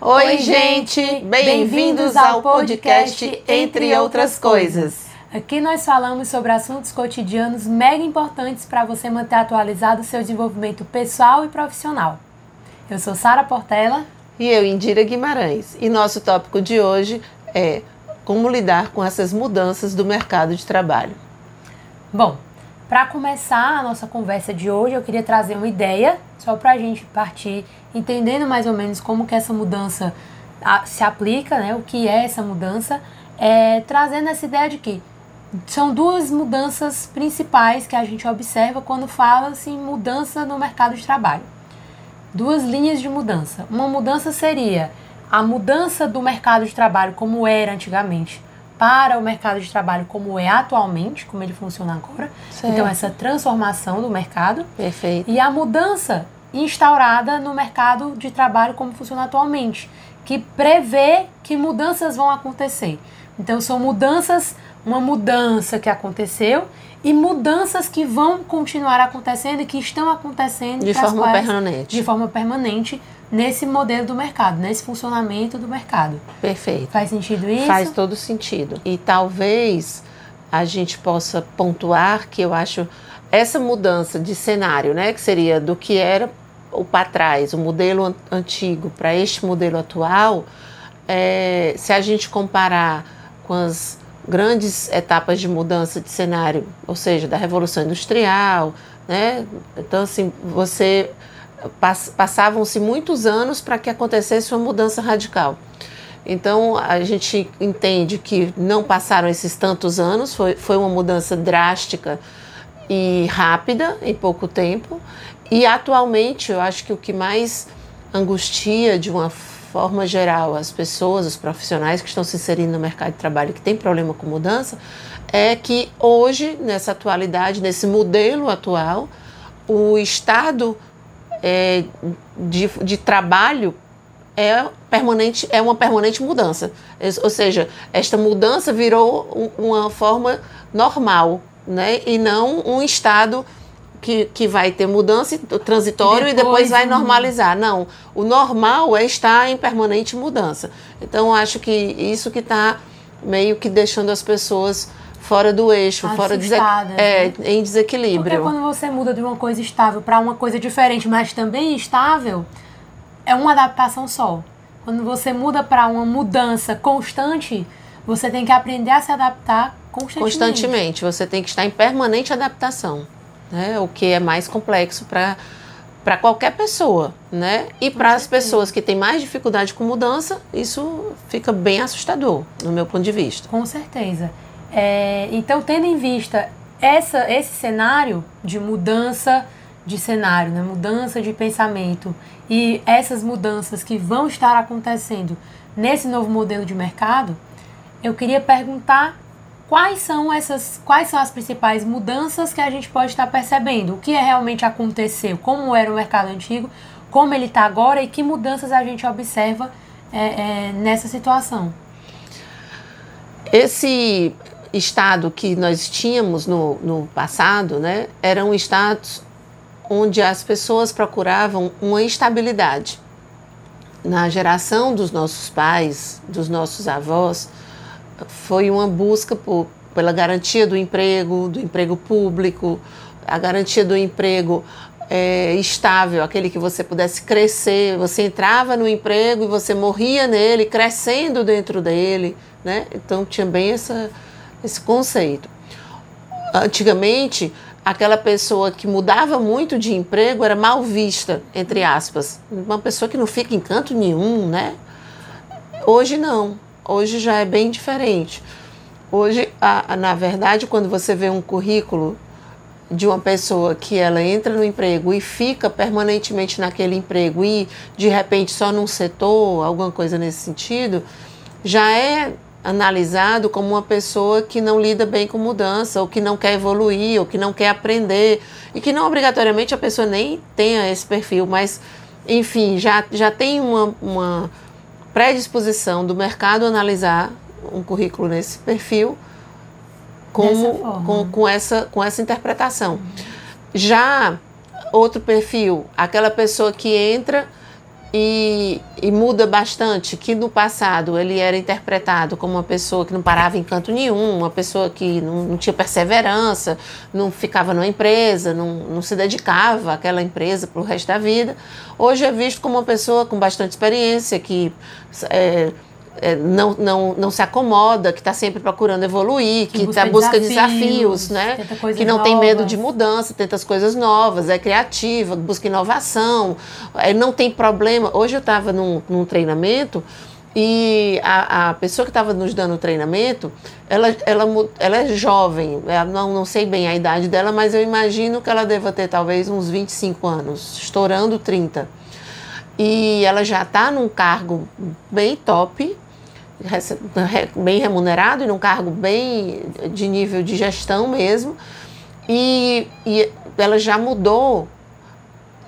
Oi, gente! Bem-vindos ao podcast Entre Outras Coisas. Aqui nós falamos sobre assuntos cotidianos mega importantes para você manter atualizado o seu desenvolvimento pessoal e profissional. Eu sou Sara Portela. E eu, Indira Guimarães. E nosso tópico de hoje é como lidar com essas mudanças do mercado de trabalho. Bom, para começar a nossa conversa de hoje, eu queria trazer uma ideia, só para a gente partir entendendo mais ou menos como que essa mudança se aplica, né? O que é essa mudança, é, trazendo essa ideia de que são duas mudanças principais que a gente observa quando fala-se em mudança no mercado de trabalho. Duas linhas de mudança. Uma mudança seria a mudança do mercado de trabalho como era antigamente para o mercado de trabalho como é atualmente, como ele funciona agora. Certo. Então, essa transformação do mercado. Perfeito. E a mudança instaurada no mercado de trabalho como funciona atualmente, que prevê que mudanças vão acontecer. Então, são mudanças, uma mudança que aconteceu e mudanças que vão continuar acontecendo e que estão acontecendo de forma quais, permanente. De forma permanente nesse modelo do mercado, nesse funcionamento do mercado. Perfeito. Faz sentido isso? Faz todo sentido. E talvez a gente possa pontuar que eu acho essa mudança de cenário, né, que seria do que era o para trás, o modelo antigo para este modelo atual, é, se a gente comparar com as grandes etapas de mudança de cenário, ou seja, da revolução industrial, né? Então assim, você passavam-se muitos anos para que acontecesse uma mudança radical. Então a gente entende que não passaram esses tantos anos, foi, foi uma mudança drástica e rápida em pouco tempo. E atualmente eu acho que o que mais angustia de uma forma geral as pessoas, os profissionais que estão se inserindo no mercado de trabalho que tem problema com mudança, é que hoje, nessa atualidade, nesse modelo atual, o Estado é, de, de trabalho é permanente, é uma permanente mudança. Ou seja, esta mudança virou uma forma normal, né? E não um estado que, que vai ter mudança transitório e depois, e depois vai normalizar. Não, o normal é estar em permanente mudança. Então, acho que isso que está meio que deixando as pessoas fora do eixo, Assustada, fora de, é, né? em desequilíbrio. Porque quando você muda de uma coisa estável para uma coisa diferente, mas também estável, é uma adaptação só. Quando você muda para uma mudança constante, você tem que aprender a se adaptar constantemente. Constantemente, você tem que estar em permanente adaptação, né? O que é mais complexo para para qualquer pessoa, né? E para as pessoas que têm mais dificuldade com mudança, isso fica bem assustador, no meu ponto de vista. Com certeza. É, então, tendo em vista essa, esse cenário de mudança de cenário, né? mudança de pensamento e essas mudanças que vão estar acontecendo nesse novo modelo de mercado, eu queria perguntar quais são essas, quais são as principais mudanças que a gente pode estar percebendo, o que é realmente aconteceu, como era o mercado antigo, como ele está agora e que mudanças a gente observa é, é, nessa situação. Esse estado que nós tínhamos no, no passado, né, eram estados onde as pessoas procuravam uma estabilidade. Na geração dos nossos pais, dos nossos avós, foi uma busca por, pela garantia do emprego, do emprego público, a garantia do emprego é, estável, aquele que você pudesse crescer. Você entrava no emprego e você morria nele, crescendo dentro dele. Né? Então tinha bem essa, esse conceito. Antigamente, aquela pessoa que mudava muito de emprego era mal vista, entre aspas. Uma pessoa que não fica em canto nenhum, né? Hoje não. Hoje já é bem diferente. Hoje, a, a, na verdade, quando você vê um currículo de uma pessoa que ela entra no emprego e fica permanentemente naquele emprego e de repente só num setor, alguma coisa nesse sentido, já é analisado como uma pessoa que não lida bem com mudança, ou que não quer evoluir, ou que não quer aprender, e que não obrigatoriamente a pessoa nem tenha esse perfil, mas, enfim, já, já tem uma, uma predisposição do mercado analisar um currículo nesse perfil como, com, com, essa, com essa interpretação. Já outro perfil, aquela pessoa que entra e, e, muda bastante, que no passado ele era interpretado como uma pessoa que não parava em canto nenhum, uma pessoa que não, não tinha perseverança, não ficava numa empresa, não, não se dedicava àquela empresa para o resto da vida. Hoje é visto como uma pessoa com bastante experiência, que é, é, não, não, não se acomoda, que está sempre procurando evoluir, que, está busca desafios, desafios né? que não novas. tem medo de mudança, tenta as coisas novas, é criativa, busca inovação, é, não tem problema. Hoje eu estava num, num treinamento e a, a pessoa que estava nos dando o treinamento, ela, ela, ela é jovem, não, não sei bem a idade dela, mas eu imagino que ela deva ter talvez uns 25 anos, estourando 30. E ela já está num cargo bem top, bem remunerado e num cargo bem de nível de gestão mesmo. E, e ela já mudou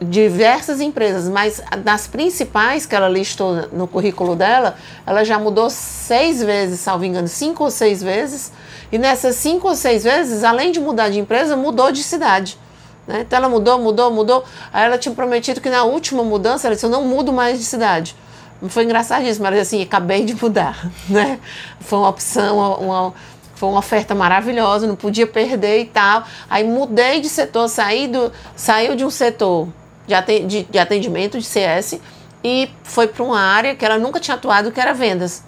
diversas empresas, mas das principais que ela listou no currículo dela, ela já mudou seis vezes, salvo engano, cinco ou seis vezes. E nessas cinco ou seis vezes, além de mudar de empresa, mudou de cidade. Né? Então ela mudou, mudou, mudou. Aí ela tinha prometido que na última mudança ela disse: Eu não mudo mais de cidade. Foi engraçadíssimo, mas assim, acabei de mudar, né? Foi uma opção, uma, foi uma oferta maravilhosa, não podia perder e tal. Aí mudei de setor, saí do, saiu de um setor de, atendimento de CS e foi para uma área que ela nunca tinha atuado, que era vendas.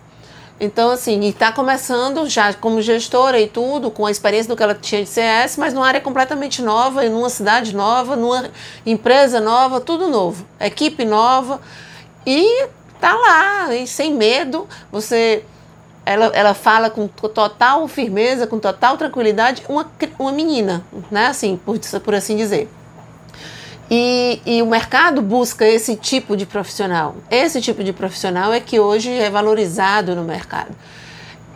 Então, assim, e está começando já como gestora e tudo, com a experiência do que ela tinha de CS, mas numa área completamente nova, numa cidade nova, numa empresa nova, tudo novo, equipe nova. E tá lá, e sem medo, você ela, ela fala com total firmeza, com total tranquilidade, uma, uma menina, né? Assim, por, por assim dizer. E, e, o mercado busca esse tipo de profissional. Esse tipo de profissional é que hoje é valorizado no mercado.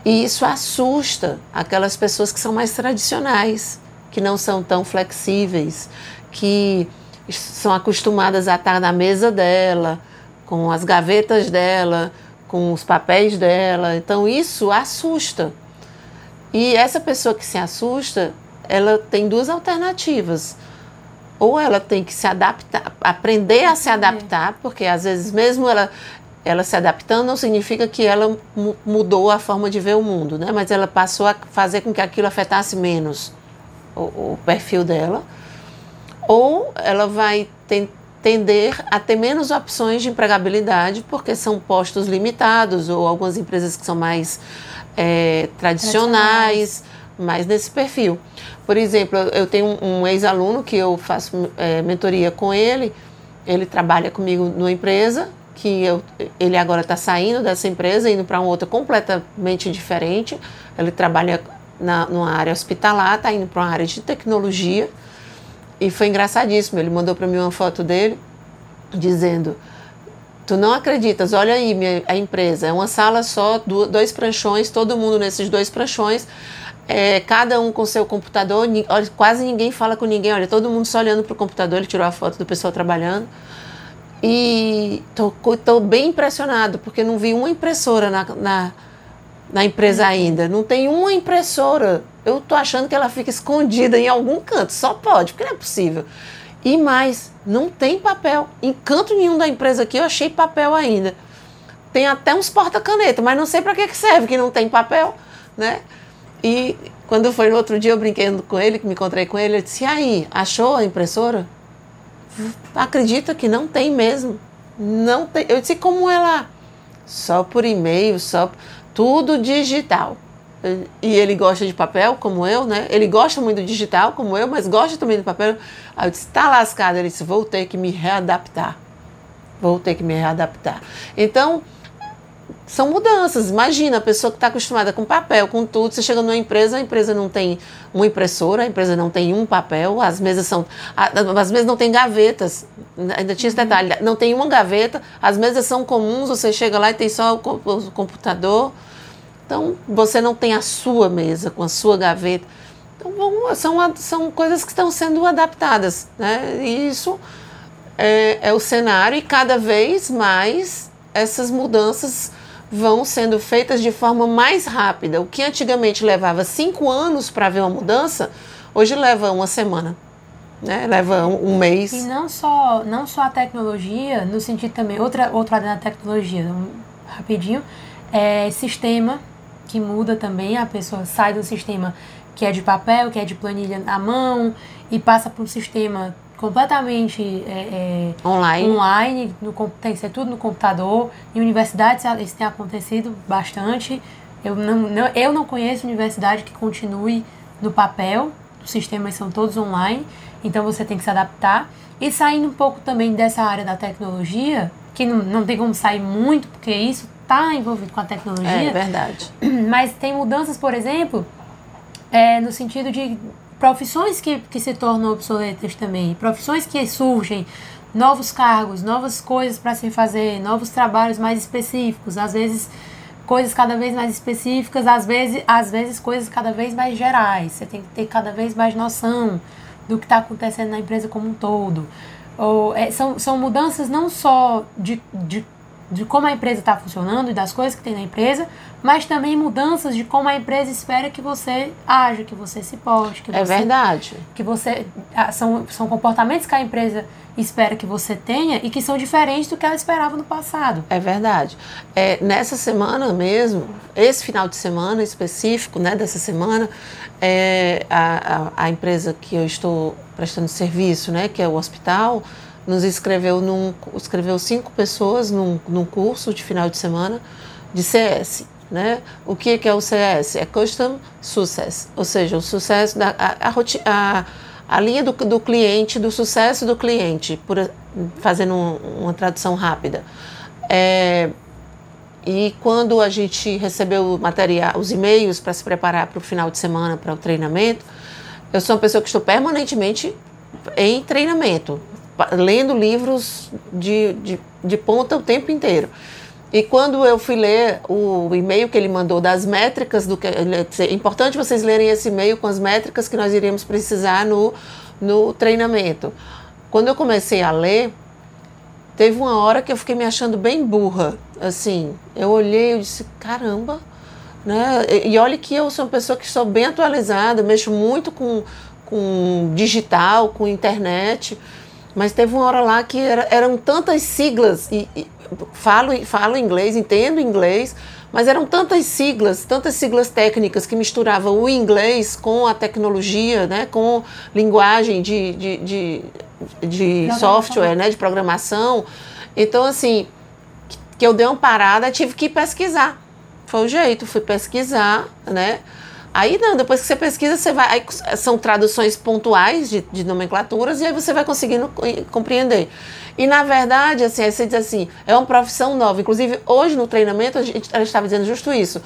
E isso assusta aquelas pessoas que são mais tradicionais, que não são tão flexíveis, que são acostumadas a estar na mesa dela, com as gavetas dela, com os papéis dela. Então isso assusta. E essa pessoa que se assusta, ela tem duas alternativas. Ou ela tem que se adaptar, aprender a se adaptar, porque às vezes mesmo ela ela se adaptando não significa que ela mudou a forma de ver o mundo, né? Mas ela passou a fazer com que aquilo afetasse menos o, o perfil dela. Ou ela vai tentar tender a ter menos opções de empregabilidade, porque são postos limitados, ou algumas empresas que são mais é, tradicionais, mais nesse perfil. Por exemplo, eu tenho um, um ex-aluno que eu faço é, mentoria com ele, ele trabalha comigo numa empresa, que eu, ele agora está saindo dessa empresa, indo para uma outra completamente diferente. Ele trabalha na, numa área hospitalar, está indo para uma área de tecnologia. E foi engraçadíssimo. Ele mandou para mim uma foto dele dizendo: Tu não acreditas, olha aí minha, a empresa, é uma sala só, dois pranchões, todo mundo nesses dois pranchões, é, cada um com seu computador, olha, quase ninguém fala com ninguém, olha, todo mundo só olhando para o computador, ele tirou a foto do pessoal trabalhando. E estou bem impressionado, porque não vi uma impressora na, na, na empresa ainda. Não tem uma impressora eu tô achando que ela fica escondida em algum canto. Só pode, porque não é possível. E mais, não tem papel. Em canto nenhum da empresa aqui eu achei papel ainda. Tem até uns porta-caneta, mas não sei para que serve que não tem papel, né? E quando foi no outro dia eu brinquei com ele, que me encontrei com ele, eu disse: "E aí, achou a impressora?" Acredita que não tem mesmo. Não tem. Eu disse: "Como lá?" Só por e-mail, só tudo digital. E ele gosta de papel, como eu, né? Ele gosta muito do digital, como eu, mas gosta também do papel. Aí eu disse, tá lascado. Ele disse, vou ter que me readaptar. Vou ter que me readaptar. Então, são mudanças. Imagina a pessoa que está acostumada com papel, com tudo. Você chega numa empresa, a empresa não tem uma impressora, a empresa não tem um papel, as mesas são. As mesas não tem gavetas. Ainda tinha esse detalhe. Não tem uma gaveta, as mesas são comuns, você chega lá e tem só o computador. Então, você não tem a sua mesa com a sua gaveta. Então, bom, são, são coisas que estão sendo adaptadas. Né? E isso é, é o cenário, e cada vez mais essas mudanças vão sendo feitas de forma mais rápida. O que antigamente levava cinco anos para ver uma mudança, hoje leva uma semana. né? Leva um, um mês. E não só, não só a tecnologia, no sentido também, outra, outra área da tecnologia, um, rapidinho, é sistema que muda também, a pessoa sai do sistema que é de papel, que é de planilha à mão, e passa para um sistema completamente é, é, online, online no, tem que ser tudo no computador. Em universidades isso tem acontecido bastante. Eu não, não, eu não conheço universidade que continue no papel, os sistemas são todos online, então você tem que se adaptar. E saindo um pouco também dessa área da tecnologia, que não, não tem como sair muito, porque isso está envolvido com a tecnologia. É verdade. Mas tem mudanças, por exemplo, é, no sentido de profissões que, que se tornam obsoletas também, profissões que surgem, novos cargos, novas coisas para se fazer, novos trabalhos mais específicos, às vezes coisas cada vez mais específicas, às vezes, às vezes coisas cada vez mais gerais. Você tem que ter cada vez mais noção do que está acontecendo na empresa como um todo. Ou, é, são, são mudanças não só de, de de como a empresa está funcionando e das coisas que tem na empresa, mas também mudanças de como a empresa espera que você haja, que você se poste. Que é você, verdade. Que você ah, são, são comportamentos que a empresa espera que você tenha e que são diferentes do que ela esperava no passado. É verdade. É, nessa semana mesmo, esse final de semana específico, né, dessa semana, é, a, a, a empresa que eu estou prestando serviço, né, que é o hospital, nos inscreveu num, escreveu cinco pessoas num, num curso de final de semana de CS. Né? O que, que é o CS? É Custom Success, ou seja, o sucesso da a, a, a, linha do, do cliente, do sucesso do cliente, por, fazendo um, uma tradução rápida. É, e quando a gente recebeu material, os e-mails para se preparar para o final de semana, para o treinamento, eu sou uma pessoa que estou permanentemente em treinamento, lendo livros de, de, de ponta o tempo inteiro. E quando eu fui ler o e-mail que ele mandou das métricas do que é importante vocês lerem esse e-mail com as métricas que nós iríamos precisar no, no treinamento. Quando eu comecei a ler, teve uma hora que eu fiquei me achando bem burra. Assim, eu olhei e disse, caramba, né? E, e olhe que eu sou uma pessoa que sou bem atualizada, mexo muito com, com digital, com internet. Mas teve uma hora lá que era, eram tantas siglas, e, e falo, falo inglês, entendo inglês, mas eram tantas siglas, tantas siglas técnicas que misturavam o inglês com a tecnologia, né, com linguagem de, de, de, de software, né, de programação. Então, assim, que eu dei uma parada, tive que pesquisar. Foi o jeito, fui pesquisar, né? Aí não, depois que você pesquisa, você vai. são traduções pontuais de, de, nomenclaturas e aí você vai conseguindo compreender. E na verdade, assim, aí você diz assim, é uma profissão nova. Inclusive, hoje no treinamento, a gente, estava dizendo justo isso.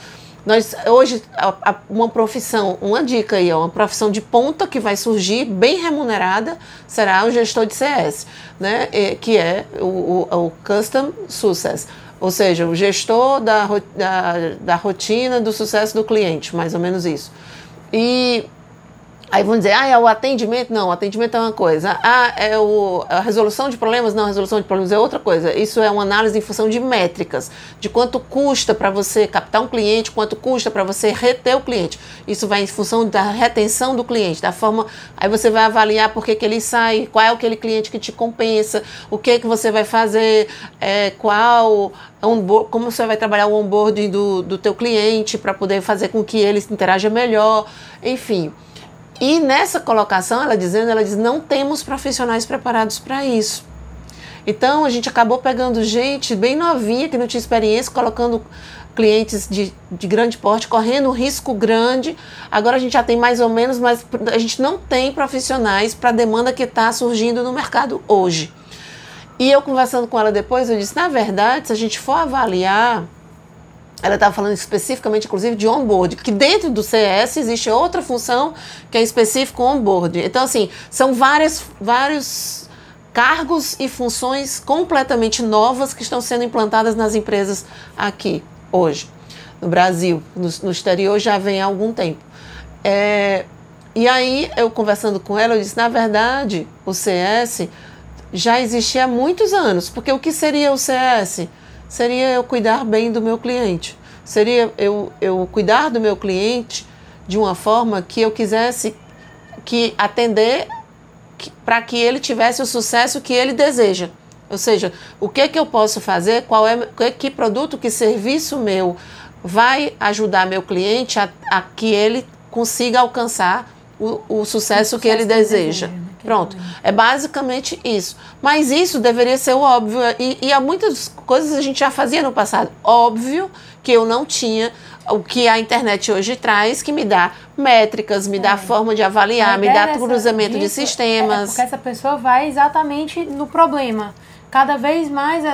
Nós, hoje, a, a, uma profissão, uma dica aí, uma profissão de ponta que vai surgir, bem remunerada, será o gestor de CS, né? E, que é o, o, o Custom Success. Ou seja, o gestor da, da, da rotina do sucesso do cliente, mais ou menos isso. E Aí vão dizer, ah, é o atendimento? Não, o atendimento é uma coisa. Ah, é o, a resolução de problemas? Não, a resolução de problemas é outra coisa. Isso é uma análise em função de métricas, de quanto custa para você captar um cliente, quanto custa para você reter o cliente. Isso vai em função da retenção do cliente, da forma. Aí você vai avaliar por que, que ele sai, qual é aquele cliente que te compensa, o que, que você vai fazer, é, qual como você vai trabalhar o onboarding do, do teu cliente para poder fazer com que ele interaja melhor, enfim. E nessa colocação, ela dizendo, ela diz, não temos profissionais preparados para isso. Então a gente acabou pegando gente bem novinha que não tinha experiência, colocando clientes de, de grande porte, correndo um risco grande. Agora a gente já tem mais ou menos, mas a gente não tem profissionais para a demanda que está surgindo no mercado hoje. E eu conversando com ela depois, eu disse, na verdade, se a gente for avaliar ela estava falando especificamente, inclusive, de onboard, que dentro do CS existe outra função que é específico onboard. Então, assim, são várias, vários cargos e funções completamente novas que estão sendo implantadas nas empresas aqui, hoje, no Brasil. No, no exterior já vem há algum tempo. É, e aí, eu conversando com ela, eu disse, na verdade, o CS já existia há muitos anos, porque o que seria o CS? Seria eu cuidar bem do meu cliente. Seria eu, eu cuidar do meu cliente de uma forma que eu quisesse que atender para que ele tivesse o sucesso que ele deseja. Ou seja, o que que eu posso fazer? Qual é que produto, que serviço meu vai ajudar meu cliente a, a que ele consiga alcançar o, o sucesso, o que ele deseja. deseja né? Pronto, é basicamente isso. Mas isso deveria ser o óbvio. E, e há muitas coisas a gente já fazia no passado. Óbvio que eu não tinha o que a internet hoje traz, que me dá métricas, me é. dá forma de avaliar, me dá cruzamento de sistemas. É porque essa pessoa vai exatamente no problema. Cada vez mais, se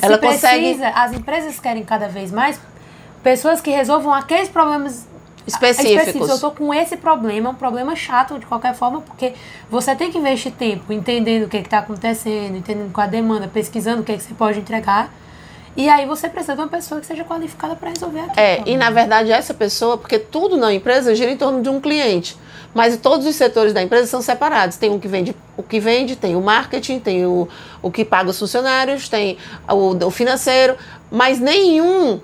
Ela precisa, consegue... as empresas querem cada vez mais pessoas que resolvam aqueles problemas específicos. específicos. Eu estou com esse problema, um problema chato de qualquer forma, porque você tem que investir tempo entendendo o que está acontecendo, entendendo qual a demanda, pesquisando o que, é que você pode entregar. E aí você precisa de uma pessoa que seja qualificada para resolver aquilo. É, e na verdade essa pessoa, porque tudo na empresa gira em torno de um cliente. Mas todos os setores da empresa são separados. Tem um que vende, o que vende, tem o marketing, tem o, o que paga os funcionários, tem o, o financeiro, mas nenhum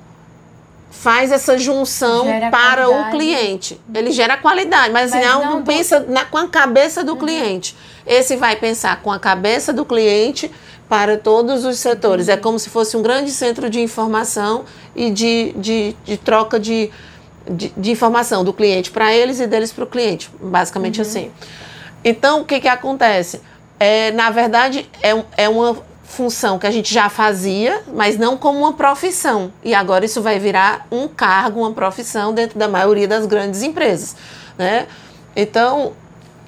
faz essa junção gera para qualidade. o cliente. Ele gera qualidade, mas, assim, mas não, não pensa na, com a cabeça do uhum. cliente. Esse vai pensar com a cabeça do cliente para todos os setores. Uhum. É como se fosse um grande centro de informação e de, de, de troca de, de, de, informação do cliente para eles e deles para o cliente, basicamente uhum. assim. Então, o que, que acontece? É, na verdade, é, é uma função que a gente já fazia, mas não como uma profissão. E agora isso vai virar um cargo, uma profissão dentro da maioria das grandes empresas. Né? Então,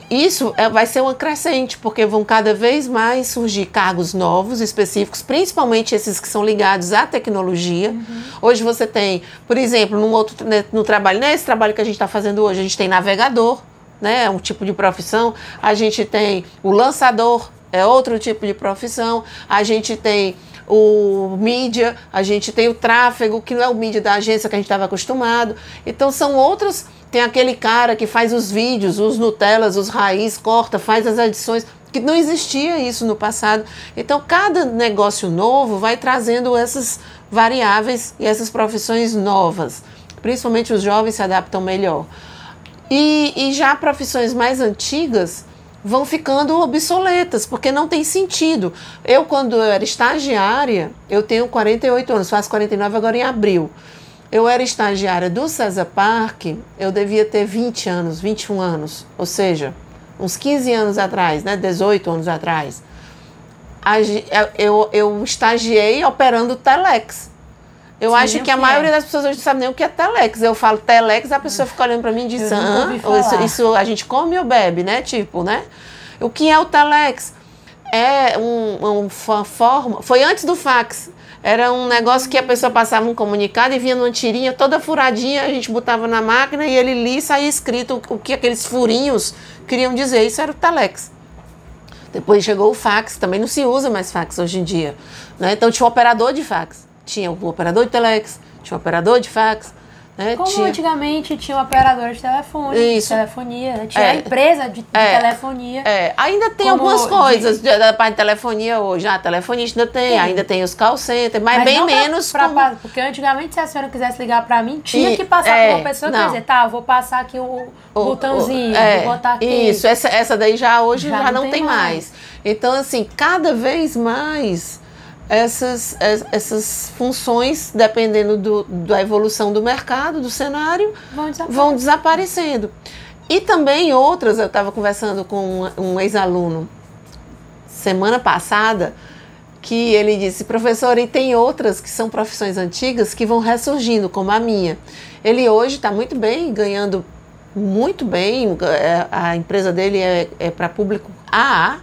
isso é, vai ser uma crescente, porque vão cada vez mais surgir cargos novos, específicos, principalmente esses que são ligados à tecnologia. Uhum. Hoje você tem, por exemplo, num outro, né, no trabalho, nesse trabalho que a gente está fazendo hoje, a gente tem navegador, né, é um tipo de profissão, a gente tem o lançador, é outro tipo de profissão, a gente tem o mídia, a gente tem o tráfego, que não é o mídia da agência que a gente estava acostumado. Então são outros. Tem aquele cara que faz os vídeos, os Nutellas, os raiz, corta, faz as edições, que não existia isso no passado. Então cada negócio novo vai trazendo essas variáveis e essas profissões novas. Principalmente os jovens se adaptam melhor. E, e já profissões mais antigas vão ficando obsoletas, porque não tem sentido. Eu, quando eu era estagiária, eu tenho 48 anos, faço 49 agora em abril. Eu era estagiária do César Parque, eu devia ter 20 anos, 21 anos, ou seja, uns 15 anos atrás, né, 18 anos atrás. Eu, eu estagiei operando Telex. Eu Sim, acho que a é. maioria das pessoas hoje não sabe nem o que é Telex. Eu falo Telex, a pessoa fica olhando para mim e diz: ah, isso, isso, a gente come ou bebe, né? Tipo, né? O que é o Telex? É um, uma forma. Foi antes do fax. Era um negócio que a pessoa passava um comunicado e vinha numa tirinha toda furadinha, a gente botava na máquina e ele lia e saía escrito o que aqueles furinhos queriam dizer. Isso era o Telex. Depois chegou o fax, também não se usa mais fax hoje em dia. Né? Então tinha o operador de fax tinha o operador de telex, tinha o operador de fax. Né? Como tinha... antigamente tinha o operador de telefone, Isso. de telefonia, né? tinha é. a empresa de, de é. telefonia. É. Ainda tem algumas coisas de... da parte de telefonia hoje. Ah, telefonista ainda tem, tem, ainda tem os call centers, mas, mas bem menos. Pra, pra, como... Porque antigamente, se a senhora quisesse ligar para mim, tinha e, que passar é, por uma pessoa que dizer, tá, vou passar aqui o, o botãozinho, o, é, vou botar aqui. Isso, essa, essa daí já hoje já, já não, não, tem, mais. mais. Então, assim, cada vez mais essas, essas funções, dependendo do, da evolução do mercado, do cenário, vão, vão desaparecendo. E também outras, eu estava conversando com um, um ex-aluno semana passada, que ele disse, professor, e tem outras que são profissões antigas que vão ressurgindo, como a minha. Ele hoje está muito bem, ganhando muito bem, é, a empresa dele é, é para público AA,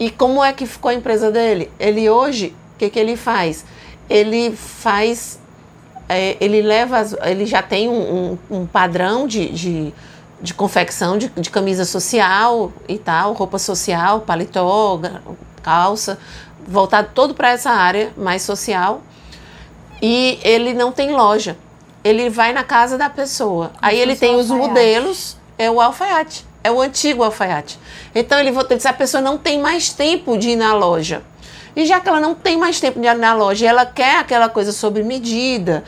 e como é que ficou a empresa dele? Ele hoje, o que, que ele faz? Ele faz, é, ele leva, ele já tem um, um, um padrão de, de, de confecção de, de, camisa social e tal, roupa social, paletó, calça, voltado todo para essa área mais social. E ele não tem loja. Ele vai na casa da pessoa. Aí ele tem os modelos, é o alfaiate. É o antigo alfaiate. Então ele voltou e a pessoa não tem mais tempo de ir na loja. E já que ela não tem mais tempo de ir na loja, ela quer aquela coisa sob medida,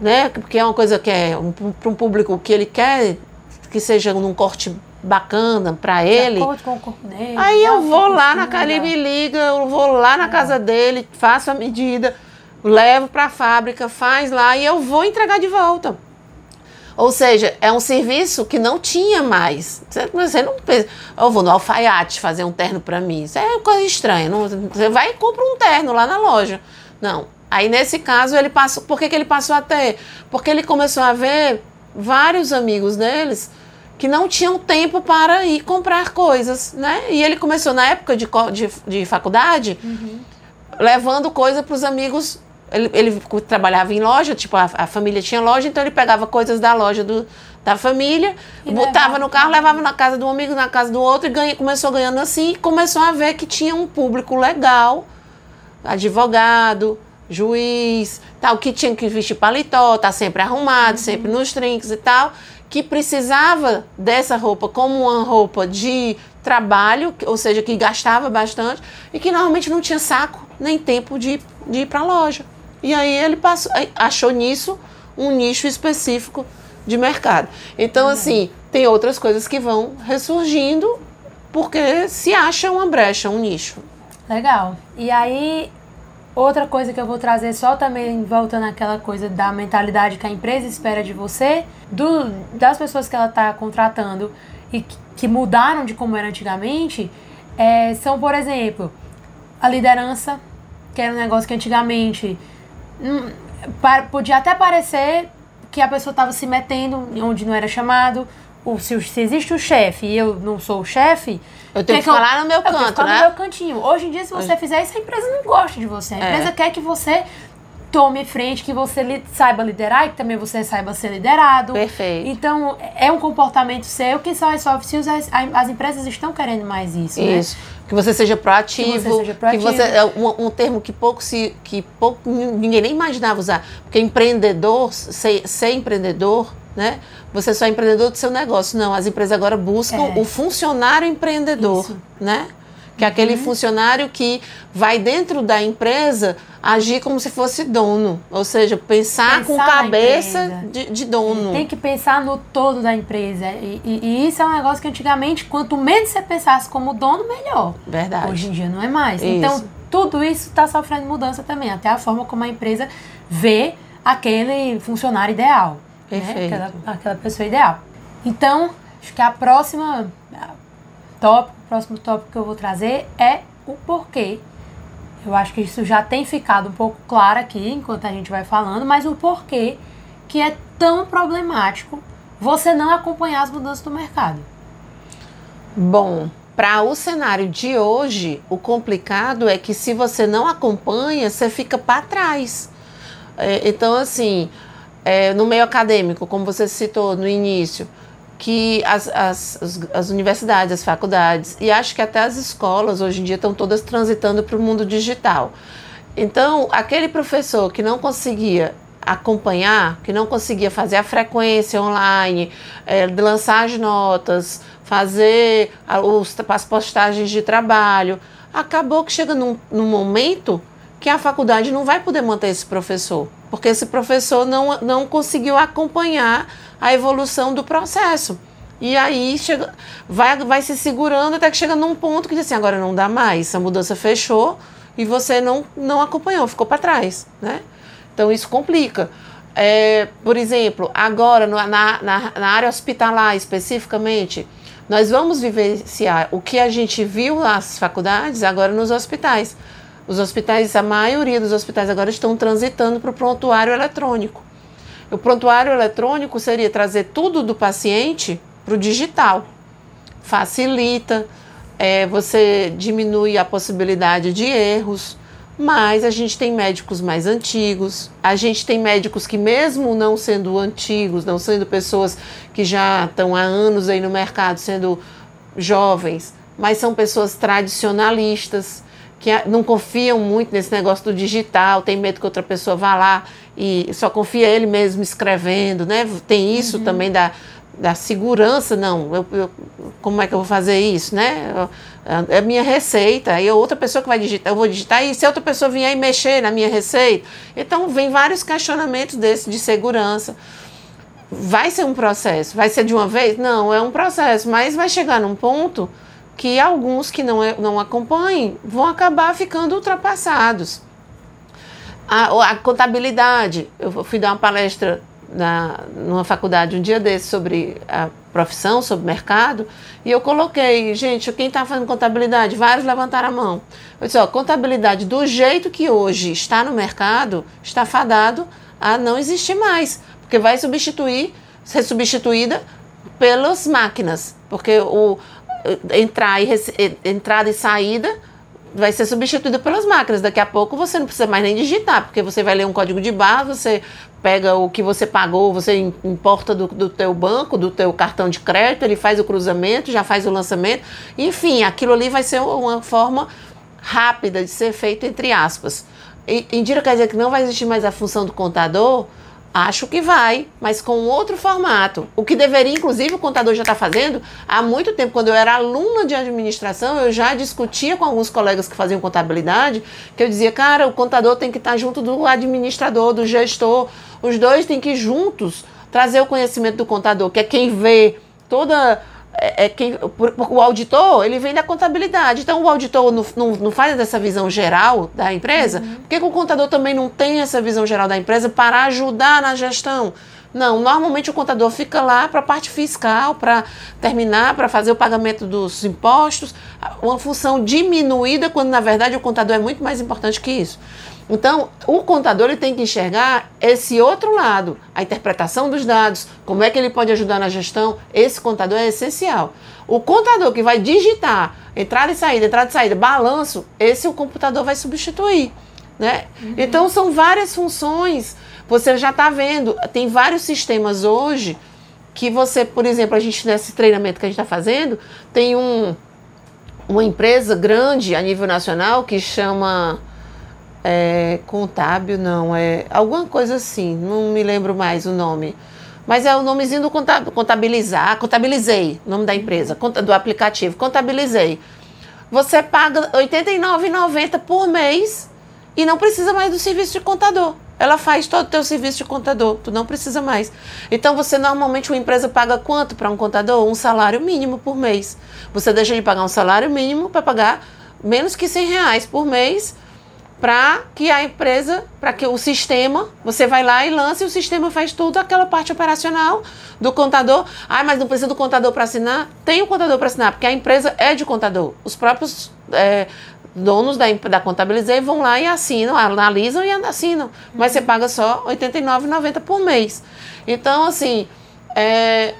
né? Porque é uma coisa que é um, para um público que ele quer que seja num corte bacana para ele. Com o corpo dele, aí eu vou lá na casa, ele me liga, eu vou lá na é. casa dele, faço a medida, levo para a fábrica, faz lá e eu vou entregar de volta. Ou seja, é um serviço que não tinha mais. Você não pensa, eu vou no alfaiate fazer um terno para mim. Isso é coisa estranha. Não, você vai e compra um terno lá na loja. Não. Aí nesse caso ele passou. Por que, que ele passou a ter? Porque ele começou a ver vários amigos deles que não tinham tempo para ir comprar coisas, né? E ele começou na época de, de, de faculdade, uhum. levando coisa para os amigos ele, ele, trabalhava em loja, tipo, a, a, família tinha loja, então ele pegava coisas da loja do, da família, e botava no carro, levava na casa de um amigo, na casa do outro, e ganha, começou ganhando assim, e começou a ver que tinha um público legal, advogado, juiz, tal, que tinha que vestir paletó, tá sempre arrumado, uhum. sempre nos trinques e tal, que precisava dessa roupa como uma roupa de trabalho, ou seja, que gastava bastante, e que normalmente não tinha saco nem tempo de, de ir para a loja. E aí ele passou, achou nisso um nicho específico de mercado. Então, uhum. assim, tem outras coisas que vão ressurgindo porque se acha uma brecha, um nicho. Legal. E aí, outra coisa que eu vou trazer só também voltando àquela coisa da mentalidade que a empresa espera de você, do, das pessoas que ela está contratando e que, que, mudaram de como era antigamente, é, são, por exemplo, a liderança, que era um negócio que antigamente podia até parecer que a pessoa estava se metendo onde não era chamado. Ou se, se existe o chefe e eu não sou o chefe. Eu tenho que, que falar eu, no meu canto, eu tenho que né? no meu cantinho. Hoje em dia, se você Hoje... fizer isso, a empresa não gosta de você. A é. empresa quer que você tome frente, que você li, saiba liderar e que também você saiba ser liderado. Perfeito. Então, é um comportamento seu que só as soft skills, as, as empresas estão querendo mais isso, né? Isso. Né? Que você seja proativo. Que você seja proativo. Que você, é um, um, termo que pouco se. que pouco ninguém nem imaginava usar. Porque empreendedor, ser, ser empreendedor, né? Você só é empreendedor do seu negócio. Não, as empresas agora buscam é. o funcionário empreendedor, Isso. né? Que é aquele uhum. funcionário que vai dentro da empresa agir como se fosse dono. Ou seja, pensar, pensar com cabeça de, de, dono. Tem que pensar no todo da empresa. E, e, e, isso é um negócio que antigamente, quanto menos você pensasse como dono, melhor. Verdade. Hoje em dia não é mais. Isso. Então, tudo isso está sofrendo mudança também. Até a forma como a empresa vê aquele funcionário ideal. Né? Perfeito. Né? Aquela, aquela pessoa ideal. Então, acho que a próxima tópico o próximo tópico que eu vou trazer é o porquê. Eu acho que isso já tem ficado um pouco claro aqui enquanto a gente vai falando, mas o porquê que é tão problemático você não acompanhar as mudanças do mercado. Bom, para o cenário de hoje, o complicado é que se você não acompanha, você fica para trás. É, então, assim, é, no meio acadêmico, como você citou no início, que as, as, as, universidades, as faculdades e acho que até as escolas hoje em dia estão todas transitando para o mundo digital. Então, aquele professor que não conseguia acompanhar, que não conseguia fazer a frequência online, é, lançar as notas, fazer os, as postagens de trabalho, acabou que chega num, num momento que a faculdade não vai poder manter esse professor, porque esse professor não, não conseguiu acompanhar a evolução do processo. E aí chega, vai, vai se segurando até que chega num ponto que diz assim, agora não dá mais, a mudança fechou e você não, não acompanhou, ficou para trás, né? Então isso complica. É, por exemplo, agora na, na, na área hospitalar especificamente, nós vamos vivenciar o que a gente viu nas faculdades agora nos hospitais. Os hospitais, a maioria dos hospitais agora estão transitando para o prontuário eletrônico. O prontuário eletrônico seria trazer tudo do paciente para o digital. Facilita, é, você diminui a possibilidade de erros, mas a gente tem médicos mais antigos, a gente tem médicos que, mesmo não sendo antigos, não sendo pessoas que já estão há anos aí no mercado, sendo jovens, mas são pessoas tradicionalistas que não confiam muito nesse negócio do digital, tem medo que outra pessoa vá lá e só confia ele mesmo escrevendo, né? Tem isso uhum. também da, da segurança, não, eu, eu, como é que eu vou fazer isso, né? É a minha receita, aí outra pessoa que vai digitar, eu vou digitar, e se outra pessoa vier e mexer na minha receita? Então, vem vários questionamentos desses de segurança. vai ser um processo. Vai ser de uma vez? Não, é um processo, mas vai chegar num ponto que alguns que não, é, não acompanhem vão acabar ficando ultrapassados. A, a contabilidade, eu fui dar uma palestra na, numa faculdade um dia desse sobre a profissão, sobre mercado, e eu coloquei, gente, quem está fazendo contabilidade? Vários levantaram a mão. Eu disse, ó, contabilidade do jeito que hoje está no mercado, está fadado a não existir mais, porque vai substituir, ser substituída pelas máquinas, porque o entrar e, entrada e saída vai ser substituída pelas máquinas. Daqui a pouco você não precisa mais nem digitar, porque você vai ler um código de barra, você pega o que você pagou, você importa do, do teu banco, do teu cartão de crédito, ele faz o cruzamento, já faz o lançamento. Enfim, aquilo ali vai ser uma forma rápida de ser feito entre aspas. Indira quer dizer que não vai existir mais a função do contador? Acho que vai, mas com outro formato. O que deveria, inclusive, o contador já está fazendo há muito tempo. Quando eu era aluna de administração, eu já discutia com alguns colegas que faziam contabilidade, que eu dizia, cara, o contador tem que estar tá junto do administrador, do gestor. Os dois têm que juntos trazer o conhecimento do contador, que é quem vê toda é, é quem, o auditor, ele vem da contabilidade. Então, o auditor não, não, não faz essa visão geral da empresa. Uhum. Por que, que o contador também não tem essa visão geral da empresa para ajudar na gestão? Não, normalmente o contador fica lá para a parte fiscal, para terminar, para fazer o pagamento dos impostos, uma função diminuída, quando na verdade o contador é muito mais importante que isso. Então, o contador ele tem que enxergar esse outro lado, a interpretação dos dados, como é que ele pode ajudar na gestão. Esse contador é essencial. O contador que vai digitar entrada e saída, entrada e saída, balanço, esse o computador vai substituir. Né? Uhum. Então, são várias funções. Você já está vendo, tem vários sistemas hoje que você, por exemplo, a gente nesse treinamento que a gente está fazendo, tem um, uma empresa grande a nível nacional que chama é, contábil, não, é alguma coisa assim, não me lembro mais o nome. Mas é o nomezinho do contabilizar, contabilizei, nome da empresa, do aplicativo, contabilizei. Você paga R$ 89,90 por mês e não precisa mais do serviço de contador. Ela faz todo o teu serviço de contador, tu não precisa mais. Então você normalmente uma empresa paga quanto para um contador? Um salário mínimo por mês. Você deixa de pagar um salário mínimo para pagar menos que 100 reais por mês para que a empresa, para que o sistema, você vai lá e lança e o sistema faz tudo aquela parte operacional do contador. Ah, mas não precisa do contador para assinar? Tem o contador para assinar, porque a empresa é de contador. Os próprios é, donos da, da Contabilizei vão lá e assinam, analisam e assinam. Mas você paga só R$ 89,90 por mês. Então, assim, é,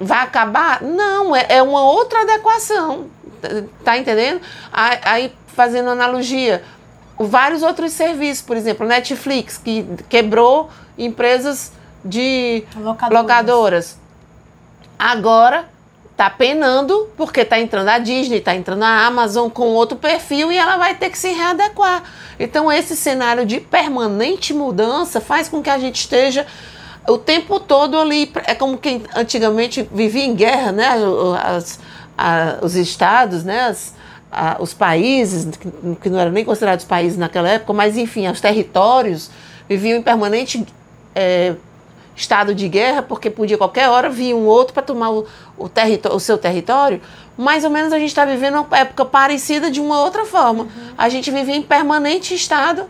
vai acabar? Não, é, é uma outra adequação. Tá entendendo? Aí, fazendo analogia, vários outros serviços, por exemplo, Netflix, que quebrou empresas de locadoras. locadoras. Agora está penando porque está entrando a Disney, está entrando a Amazon com outro perfil e ela vai ter que se readequar. Então esse cenário de permanente mudança faz com que a gente esteja o tempo todo ali. É como quem antigamente vivia em guerra, né? As, a, os estados, né? As, os países, que, não eram nem considerados países naquela época, mas enfim, os territórios viviam em permanente é, estado de guerra, porque podia qualquer hora vir um outro para tomar o, o, o seu território. Mais ou menos a gente está vivendo uma época parecida de uma outra forma. Uhum. A gente vivia em permanente estado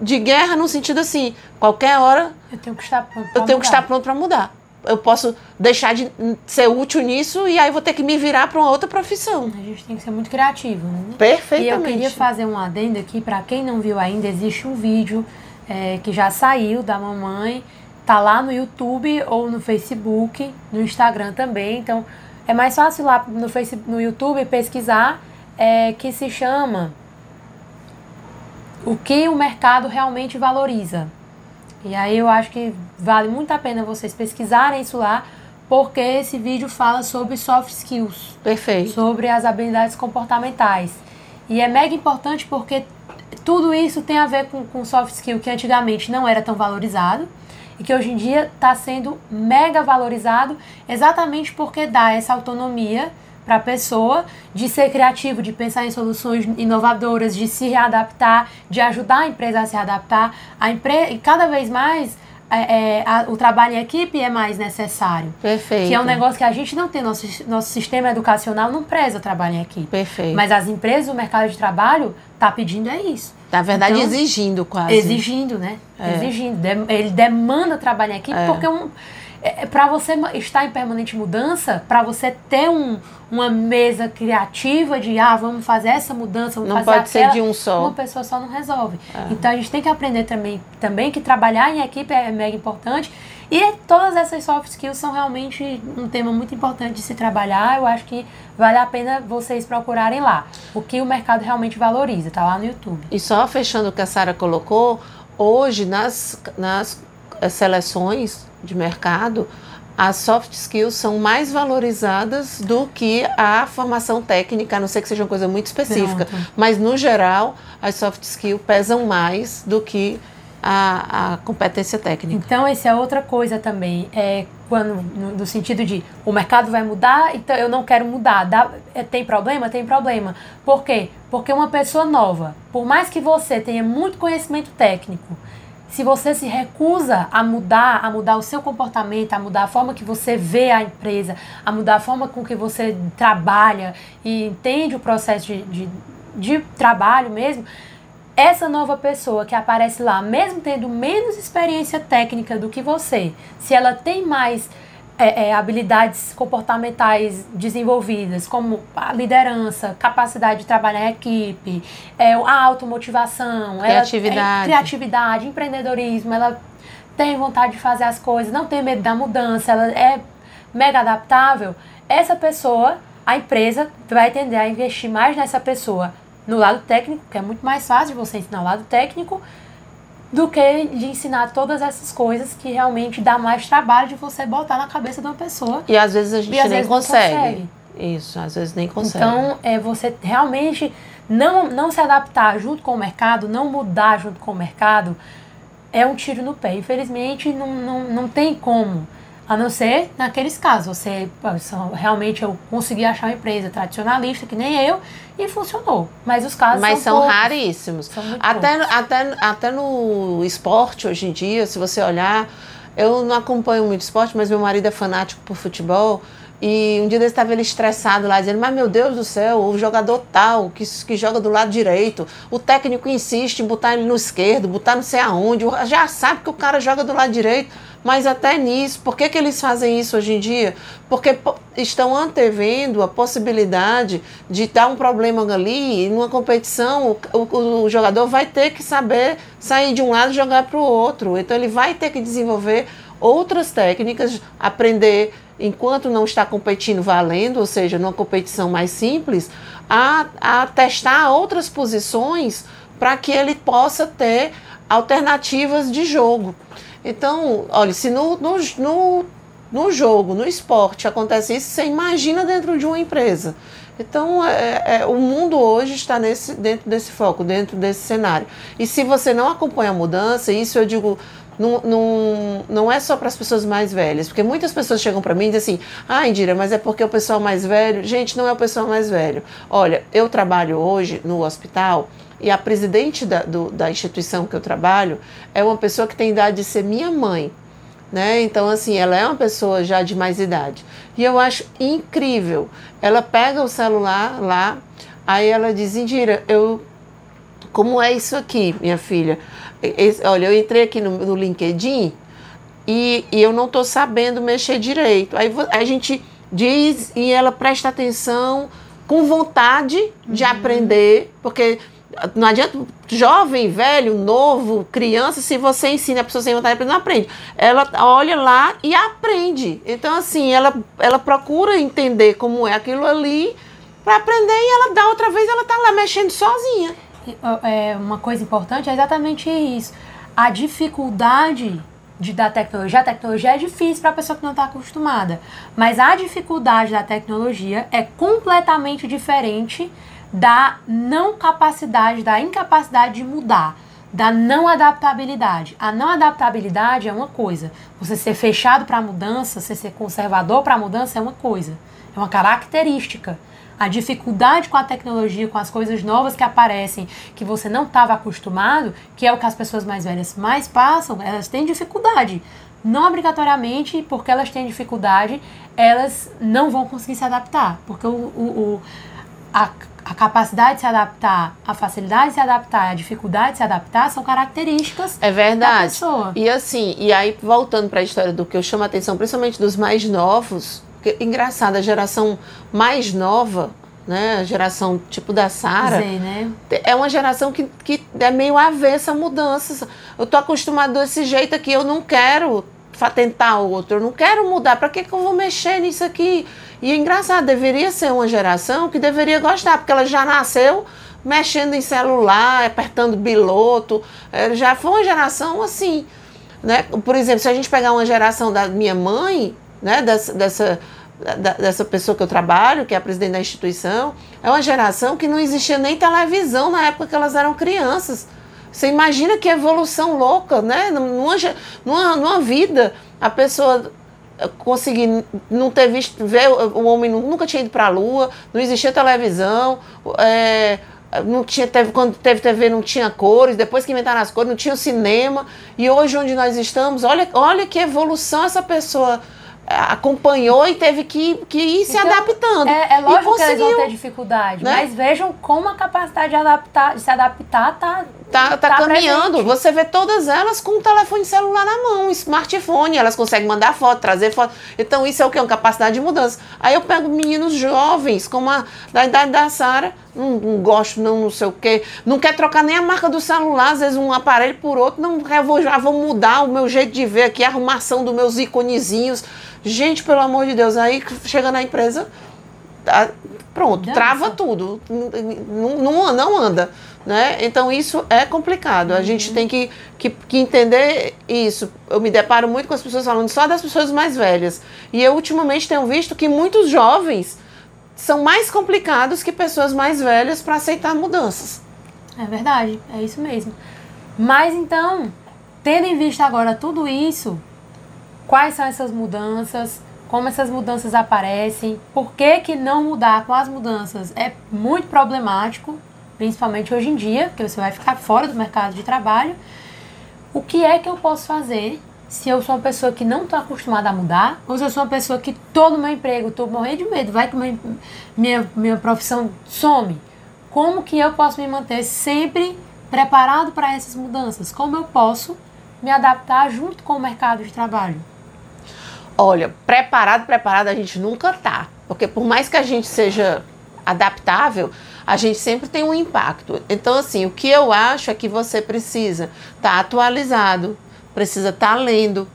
de guerra no sentido assim, qualquer hora eu tenho que estar pronto eu tenho que estar pronto para mudar eu posso deixar de ser útil nisso e aí vou ter que me virar para uma outra profissão. A gente tem que ser muito criativo, né? Perfeitamente. E eu queria fazer um adendo aqui, para quem não viu ainda, existe um vídeo é, que já saiu da mamãe, tá lá no YouTube ou no Facebook, no Instagram também, então é mais fácil lá no, Facebook, no YouTube pesquisar, é, que se chama O que o mercado realmente valoriza. E aí eu acho que vale muito a pena vocês pesquisarem isso lá, porque esse vídeo fala sobre soft skills. Perfeito. Sobre as habilidades comportamentais. E é mega importante porque tudo isso tem a ver com, com soft skill que antigamente não era tão valorizado e que hoje em dia está sendo mega valorizado exatamente porque dá essa autonomia para a pessoa de ser criativo, de pensar em soluções inovadoras, de se readaptar, de ajudar a empresa a se adaptar. A empresa, e cada vez mais é, é, a, o trabalho em equipe é mais necessário. Perfeito. Que é um negócio que a gente não tem. Nosso, nosso sistema educacional não preza o trabalho em equipe. Perfeito. Mas as empresas, o mercado de trabalho, tá pedindo é isso. Na verdade, Então, exigindo quase. Exigindo, né? É. Exigindo. Ele demanda trabalho em equipe É. porque um, é, para você estar em permanente mudança, para você ter um, uma mesa criativa de ah, vamos fazer essa mudança, vamos Não fazer pode ser aquela, de um só. Uma pessoa só não resolve. Então a gente tem que aprender também, também que trabalhar em equipe é mega importante. E todas essas soft skills são realmente um tema muito importante de se trabalhar. Eu acho que vale a pena vocês procurarem lá. O que o mercado realmente valoriza, tá lá no YouTube. E só fechando o que a Sara colocou, hoje nas, nas seleções de mercado, as soft skills são mais valorizadas do que a formação técnica, a não ser que seja uma coisa muito específica. Pronto. Mas, no geral, as soft skills pesam mais do que a, a competência técnica. Então, essa é outra coisa também. É quando, no, no sentido de o mercado vai mudar, então eu não quero mudar. Dá- é, tem problema? Tem problema. Por quê? Porque uma pessoa nova, por mais que você tenha muito conhecimento técnico, se você se recusa a mudar, a mudar o seu comportamento, a mudar a forma que você vê a empresa, a mudar a forma com que você trabalha e entende o processo de, de, de trabalho mesmo, essa nova pessoa que aparece lá, mesmo tendo menos experiência técnica do que você, se ela tem mais é, é, habilidades comportamentais desenvolvidas, como a liderança, capacidade de trabalhar em equipe, é, a automotivação, ela- Criatividade. é, criatividade, empreendedorismo, ela tem vontade de fazer as coisas, não tem medo da mudança, ela é mega adaptável, essa pessoa, a empresa vai tender a investir mais nessa pessoa no lado técnico, que é muito mais fácil você ensinar o lado técnico, do que de ensinar todas essas coisas que realmente dá mais trabalho de você botar na cabeça de uma pessoa. E às vezes a gente nem consegue. consegue. Isso, às vezes nem consegue. Então, é você realmente não, não se adaptar junto com o mercado, não mudar junto com o mercado, é um tiro no pé. Infelizmente, não, não, não tem como. A não ser naqueles casos. Você, realmente, eu consegui achar uma empresa tradicionalista, que nem eu, e funcionou. Mas os casos Mas são, são raríssimos. São Até, até, até no esporte, hoje em dia, se você olhar, eu não acompanho muito esporte, mas meu marido é fanático por futebol. E um dia desse estava ele estressado lá, dizendo: Mas meu Deus do céu, o jogador tal, que, que joga do lado direito, o técnico insiste em botar ele no esquerdo, botar não sei aonde, já sabe que o cara joga do lado direito, mas até nisso, por que, que eles fazem isso hoje em dia? Porque po- estão antevendo a possibilidade de dar um problema ali, e numa competição, o, o- o jogador vai ter que saber sair de um lado e jogar para o outro. Então ele vai ter que desenvolver outras técnicas, aprender enquanto não está competindo valendo, ou seja, numa competição mais simples, a, a testar outras posições para que ele possa ter alternativas de jogo. Então, olha, se no, no, no, no jogo, no esporte acontece isso, você imagina dentro de uma empresa. Então, é, é, o mundo hoje está nesse, dentro desse foco, dentro desse cenário. E se você não acompanha a mudança, isso eu digo, não, não, não é só para as pessoas mais velhas, porque muitas pessoas chegam para mim e dizem assim: ah, Indira, mas é porque o pessoal mais velho. Gente, não é o pessoal mais velho. Olha, eu trabalho hoje no hospital e a presidente da, do, da instituição que eu trabalho é uma pessoa que tem idade de ser minha mãe. Né? Então, assim, ela é uma pessoa já de mais idade. E eu acho incrível. Ela pega o celular lá, aí ela diz: Indira, eu. Como é isso aqui, minha filha? Esse- olha, eu entrei aqui no, no LinkedIn e, e eu não estou sabendo mexer direito. Aí a gente diz e ela presta atenção com vontade de aprender, porque não adianta jovem, velho, novo, criança, se você ensina a pessoa sem vontade de aprender, não aprende. Ela olha lá e aprende. Então, assim, ela, ela procura entender como é aquilo ali para aprender e ela dá outra vez, ela tá lá mexendo sozinha. É, uma coisa importante é exatamente isso. A dificuldade de dar tecnologia. A tecnologia é difícil para a pessoa que não está acostumada. Mas a dificuldade da tecnologia é completamente diferente da não capacidade, da incapacidade de mudar, da não adaptabilidade. A não adaptabilidade é uma coisa. Você ser fechado para a mudança, você ser conservador para a mudança é uma coisa. É uma característica. a dificuldade com a tecnologia, com as coisas novas que aparecem, que você não estava acostumado, que é o que as pessoas mais velhas mais passam, elas têm dificuldade. Não obrigatoriamente, porque elas têm dificuldade, elas não vão conseguir se adaptar. Porque o, o, o a, a capacidade de se adaptar, a facilidade de se adaptar, a dificuldade de se adaptar são características é verdade. da pessoa. E assim, e aí voltando para a história do que eu chamo a atenção, principalmente dos mais novos, que, engraçado, a geração mais nova, né, a geração tipo da Sara, né? é uma geração que, que é meio avessa a mudanças. Eu tô acostumado desse jeito aqui, eu não quero tentar outro, eu não quero mudar, para que, que eu vou mexer nisso aqui? E é engraçado, deveria ser uma geração que deveria gostar, porque ela já nasceu mexendo em celular, apertando biloto, já foi uma geração assim, né? Por exemplo, se a gente pegar uma geração da minha mãe, né, dessa, dessa dessa pessoa que eu trabalho, que é a presidente da instituição, é uma geração que não existia nem televisão na época que elas eram crianças. Você imagina que evolução louca, né? Numa, numa, numa vida, a pessoa conseguir não ter visto, ver o homem nunca tinha ido para a lua, não existia televisão, é, não tinha, teve, quando teve TV não tinha cores, depois que inventaram as cores, não tinha cinema, e hoje onde nós estamos, olha, olha que evolução essa pessoa acompanhou e teve que, que ir se então, adaptando. É, é lógico que eles vão ter dificuldade, né? mas vejam como a capacidade de, adaptar, de se adaptar tá Tá, tá, tá caminhando. Presente. Você vê todas elas com um telefone celular na mão, um smartphone. Elas conseguem mandar foto, trazer foto. Então, isso é o que? Uma capacidade de mudança. Aí eu pego meninos jovens, como a da idade da Sara, não, não, gosto, não, não sei o quê. Não quer trocar nem a marca do celular, às vezes um aparelho por outro. Não, eu vou, já vou mudar o meu jeito de ver aqui, a arrumação dos meus iconezinhos. Gente, pelo amor de Deus, aí chega na empresa, tá, pronto, trava tudo. Não, não, não anda. Né? Então isso é complicado. A gente uhum. tem que, que, que, entender isso. Eu me deparo muito com as pessoas falando só das pessoas mais velhas. E eu ultimamente tenho visto que muitos jovens são mais complicados que pessoas mais velhas para aceitar mudanças. É verdade, é isso mesmo. Mas então, tendo em vista agora tudo isso, quais são essas mudanças? Como essas mudanças aparecem? Por que, que não mudar com as mudanças é muito problemático? principalmente hoje em dia, que você vai ficar fora do mercado de trabalho. O que é que eu posso fazer se eu sou uma pessoa que não estou acostumada a mudar, ou se eu sou uma pessoa que no meu emprego, estou morrendo de medo, vai que minha, minha, minha profissão some? Como que eu posso me manter sempre preparado para essas mudanças? Como eu posso me adaptar junto com o mercado de trabalho? Olha, preparado, preparado a gente nunca tá. Porque por mais que a gente seja adaptável, a gente sempre tem um impacto. Então, assim, o que eu acho é que você precisa estar tá atualizado, precisa estar tá lendo,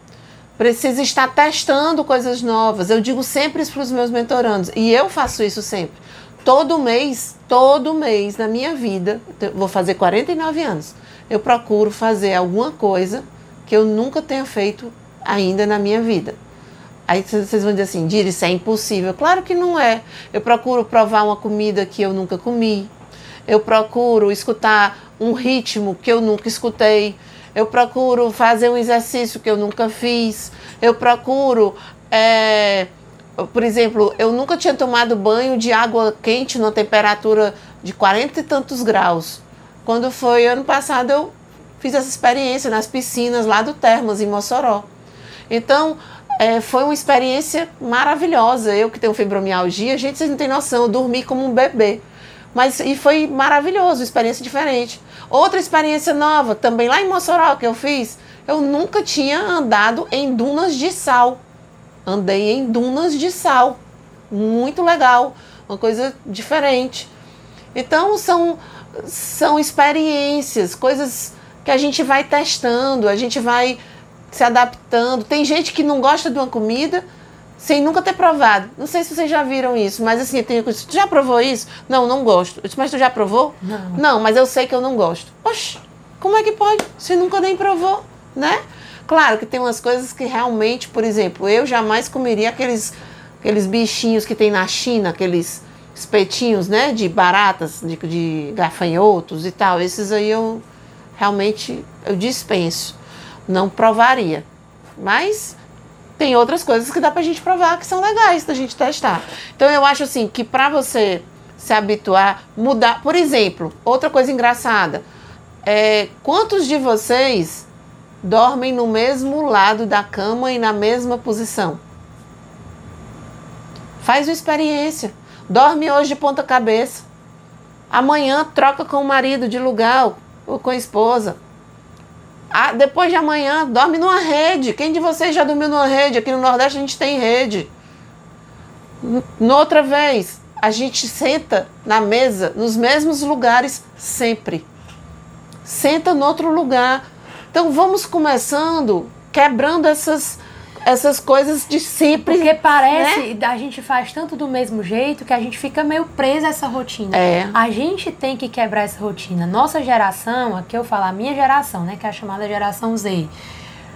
precisa estar testando coisas novas. Eu digo sempre isso para os meus mentorandos, e eu faço isso sempre. Todo mês, todo mês na minha vida, vou fazer 49 anos, eu procuro fazer alguma coisa que eu nunca tenha feito ainda na minha vida. Aí vocês vão dizer assim, Diri, isso é impossível. Claro que não é. Eu procuro provar uma comida que eu nunca comi. Eu procuro escutar um ritmo que eu nunca escutei. Eu procuro fazer um exercício que eu nunca fiz. Eu procuro, é, por exemplo, eu nunca tinha tomado banho de água quente numa temperatura de 40 e tantos graus. Quando foi ano passado, eu fiz essa experiência nas piscinas lá do Termas, em Mossoró. Então, é, foi uma experiência maravilhosa. Eu que tenho fibromialgia, gente, vocês não têm noção, eu dormi como um bebê. Mas e foi maravilhoso, experiência diferente. Outra experiência nova, também lá em Mossoró que eu fiz, eu nunca tinha andado em dunas de sal. Andei em dunas de sal. Muito legal, uma coisa diferente. Então são são experiências, coisas que a gente vai testando, a gente vai se adaptando. Tem gente que não gosta de uma comida sem nunca ter provado. Não sei se vocês já viram isso, mas assim, tem coisa. Tu já provou isso? Não, não gosto. Eu disse, mas tu já provou? Não. Não, mas eu sei que eu não gosto. Oxe, como é que pode? Você nunca nem provou, né? Claro que tem umas coisas que realmente, por exemplo, eu jamais comeria aqueles, aqueles bichinhos que tem na China, aqueles espetinhos, né, de baratas, de, de gafanhotos e tal. Esses aí eu realmente eu dispenso não provaria. Mas tem outras coisas que dá pra gente provar que são legais da gente testar. Então eu acho assim que para você se habituar, mudar. Por exemplo, outra coisa engraçada. É, quantos de vocês dormem no mesmo lado da cama e na mesma posição? Faz uma experiência. Dorme hoje de ponta cabeça. Amanhã troca com o marido de lugar ou com a esposa. Ah, depois de amanhã, dorme numa rede. Quem de vocês já dormiu numa rede? Aqui no Nordeste a gente tem rede. Noutra vez, a gente senta na mesa, nos mesmos lugares, sempre. Senta no outro lugar. Então vamos começando quebrando essas essas coisas de sempre. Porque parece, né? a gente faz tanto do mesmo jeito que a gente fica meio presa a essa rotina. É. A gente tem que quebrar essa rotina. Nossa geração, aqui eu falo a minha geração, né, que é a chamada geração Z.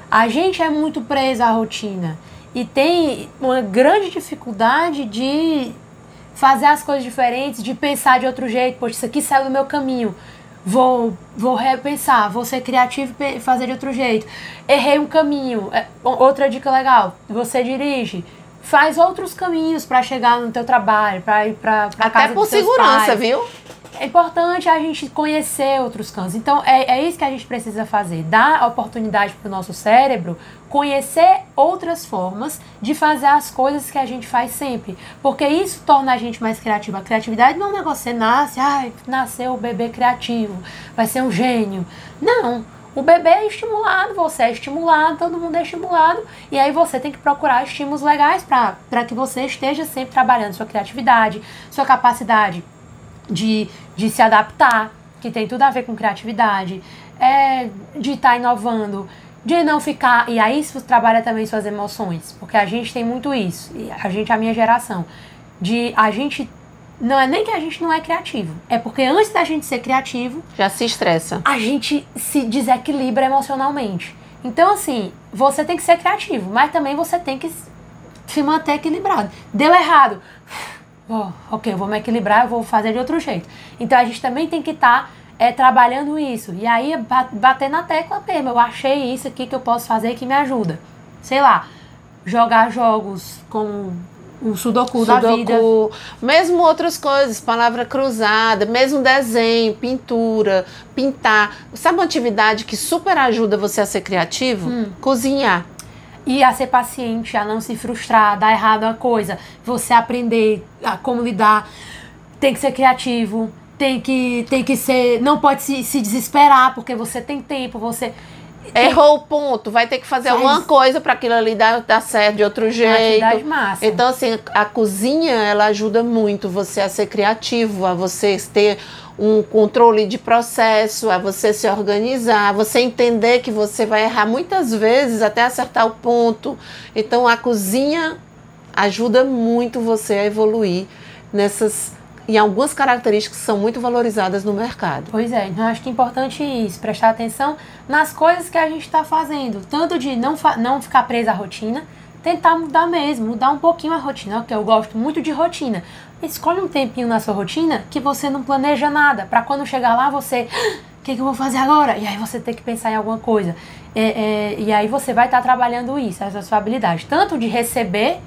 A gente é muito presa à rotina e tem uma grande dificuldade de fazer as coisas diferentes, de pensar de outro jeito, poxa, isso aqui saiu do meu caminho vou, vou repensar, vou ser criativo e fazer de outro jeito. Errei um caminho. É, outra dica legal: você dirige. Faz outros caminhos para chegar no teu trabalho, para ir para Até casa por segurança, pais. viu? É importante a gente conhecer outros cantos. Então, é, é isso que a gente precisa fazer: dar a oportunidade para o nosso cérebro conhecer outras formas de fazer as coisas que a gente faz sempre. Porque isso torna a gente mais criativo. A criatividade não é um negócio, você nasce, ai, nasceu o bebê criativo, vai ser um gênio. Não. O bebê é estimulado, você é estimulado, todo mundo é estimulado, e aí você tem que procurar estímulos legais para que você esteja sempre trabalhando sua criatividade, sua capacidade de, de se adaptar, que tem tudo a ver com criatividade, é, de estar tá inovando, de não ficar. E aí isso trabalha também suas emoções, porque a gente tem muito isso, a gente, a minha geração, de a gente. Não é nem que a gente não é criativo, é porque antes da gente ser criativo. Já se estressa. A gente se desequilibra emocionalmente. Então, assim, você tem que ser criativo, mas também você tem que se manter equilibrado. Deu errado oh, ok, eu vou me equilibrar, eu vou fazer de outro jeito. Então a gente também tem que estar tá, é, trabalhando isso. E aí bater na tecla mesmo, eu achei isso aqui que eu posso fazer que me ajuda. Sei lá, jogar jogos com o sudoku, sudoku da vida. Mesmo outras coisas, palavra cruzada, mesmo desenho, pintura, pintar. Sabe uma atividade que super ajuda você a ser criativo? Hum. Cozinhar e a ser paciente, a não se frustrar, dar errado a coisa, você aprender a como lidar, tem que ser criativo, tem que, tem que ser, não pode se, se desesperar porque você tem tempo, você Errou o ponto, vai ter que fazer Faz... alguma coisa para aquilo ali dar, dar certo de outro jeito. Massa. Então, assim, a cozinha, ela ajuda muito você a ser criativo, a você ter um controle de processo, a você se organizar, a você entender que você vai errar muitas vezes até acertar o ponto. Então, a cozinha ajuda muito você a evoluir nessas e algumas características são muito valorizadas no mercado. Pois é, então acho que é importante isso, prestar atenção nas coisas que a gente está fazendo, tanto de não, não ficar presa à rotina, tentar mudar mesmo, mudar um pouquinho a rotina, porque eu gosto muito de rotina. Escolhe um tempinho na sua rotina que você não planeja nada, para quando chegar lá você, ah, o que, que, eu vou fazer agora? E aí você tem que pensar em alguma coisa. É, é, e aí você vai estar tá trabalhando isso, essa sua habilidade, tanto de receber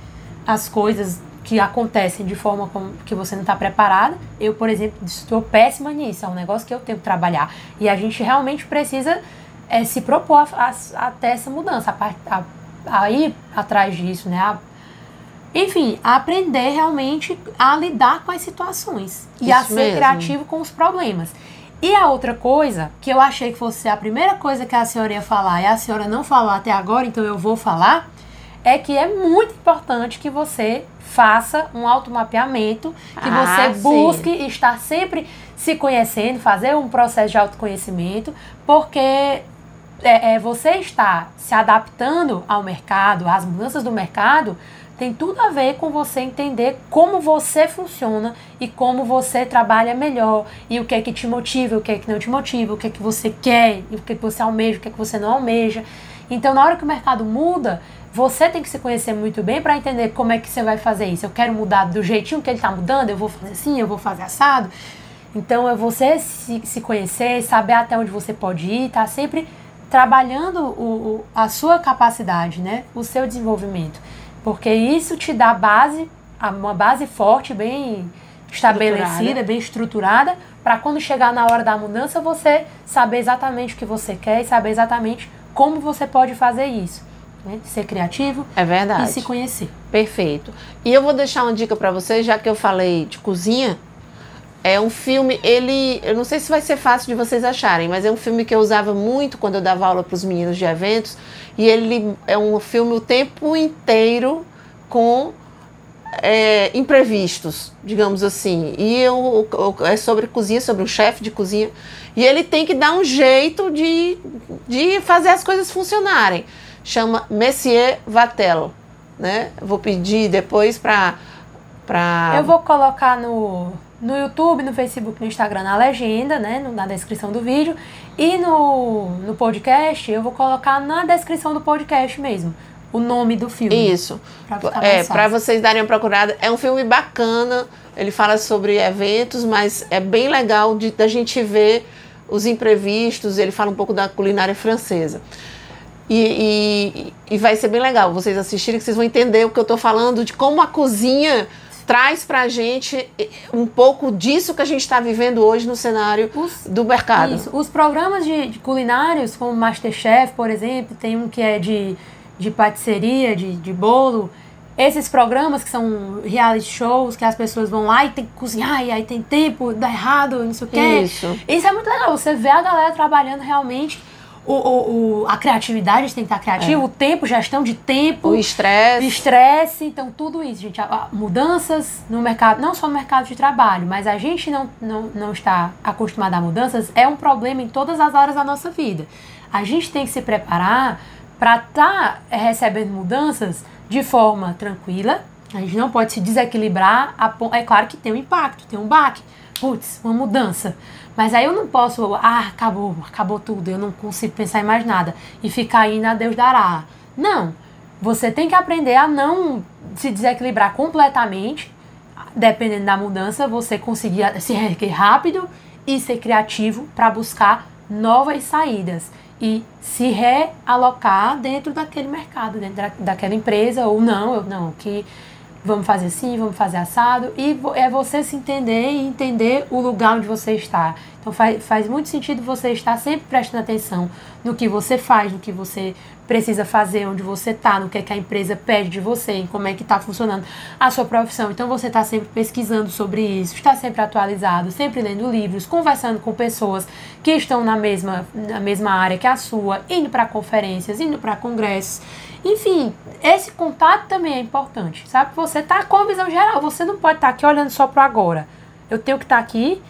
as coisas que acontecem de forma como que você não está preparada. Eu, por exemplo, estou péssima nisso, é um negócio que eu tenho que trabalhar. E a gente realmente precisa é, se propor a, a, até essa mudança, a, a, ir atrás disso, né? A, enfim, aprender realmente a lidar com as situações e Isso a ser mesmo. criativo com os problemas. E a outra coisa, que eu achei que fosse a primeira coisa que a senhora ia falar e a senhora não falou até agora, então eu vou falar, é que é muito importante que você faça um automapeamento, que ah, você busque sim. estar sempre se conhecendo, fazer um processo de autoconhecimento, porque é, é, você está se adaptando ao mercado, às mudanças do mercado, tem tudo a ver com você entender como você funciona e como você trabalha melhor e o que é que te motiva, o que é que não te motiva, o que é que você quer, e o que, é que você almeja, o que é que você não almeja. Então, na hora que o mercado muda, você tem que se conhecer muito bem para entender como é que você vai fazer isso. Eu quero mudar do jeitinho que ele está mudando, eu vou fazer assim, eu vou fazer assado. Então, é você se, se conhecer, saber até onde você pode ir, tá sempre trabalhando o, o, a sua capacidade, né? O seu desenvolvimento. Porque isso te dá base, uma base forte, bem estabelecida, bem estruturada, para quando chegar na hora da mudança você saber exatamente o que você quer e saber exatamente como você pode fazer isso. Né? Ser criativo É verdade. e se conhecer. Perfeito. E eu vou deixar uma dica para vocês, já que eu falei de cozinha. É um filme, ele, eu não sei se vai ser fácil de vocês acharem, mas é um filme que eu usava muito quando eu dava aula para os meninos de eventos, e ele é um filme o tempo inteiro com é, imprevistos, digamos assim. E eu, eu- é sobre cozinha, sobre um chefe de cozinha. E ele tem que dar um jeito de, de fazer as coisas funcionarem. Chama Messier Vatel. Né? Vou pedir depois para. Pra... Eu vou colocar no, no YouTube, no Facebook, no Instagram, na legenda, né? Na descrição do vídeo. E no, no podcast, eu vou colocar na descrição do podcast mesmo. O nome do filme. Isso. Pra É, para vocês darem uma procurada. É um filme bacana. Ele fala sobre eventos, mas é bem legal de, da gente ver os imprevistos. Ele fala um pouco da culinária francesa. E, e- e vai ser bem legal vocês assistirem, que vocês vão entender o que eu estou falando, de como a cozinha traz pra gente um pouco disso que a gente está vivendo hoje no cenário Os- do mercado. Isso. Os programas de, de culinários, como Masterchef, por exemplo, tem um que é de, de patisserie, de, de bolo. Esses programas que são reality shows, que as pessoas vão lá e tem que cozinhar, e aí tem tempo, dá errado, não sei o quê. Isso. Isso é muito legal. Você vê a galera trabalhando realmente. O, o, o- a criatividade tem que estar criativa, o tempo, gestão de tempo. O estresse. Estresse, então tudo isso, gente. Mudanças no mercado, não só no mercado de trabalho, mas a gente não, não, não está acostumado a mudanças, é um problema em todas as áreas da nossa vida. A gente tem que se preparar para estar recebendo mudanças de forma tranquila. A gente não pode se desequilibrar. É claro que tem um impacto, tem um baque. Putz, uma mudança. Mas aí eu não posso, ah, acabou, acabou tudo, eu não consigo pensar em mais nada. E ficar aí na Deus dará. Não. Você tem que aprender a não se desequilibrar completamente. Dependendo da mudança, você conseguir se reerguer rápido e ser criativo para buscar novas saídas e se realocar dentro daquele mercado, dentro da, daquela empresa ou não, eu não, que vamos fazer assim, vamos fazer assado e é você se entender e entender o lugar onde você está. Então faz, faz muito sentido você estar sempre prestando atenção no que você faz, no que você precisa fazer, onde você está, no que, é que a empresa pede de você, em como é que está funcionando a sua profissão. Então você está sempre pesquisando sobre isso, está sempre atualizado, sempre lendo livros, conversando com pessoas que estão na mesma, na mesma área que a sua, indo para conferências, indo para congressos. Enfim, esse contato também é importante, sabe? Você tá com a visão geral, você não pode estar aqui olhando só para agora. Eu tenho que estar aqui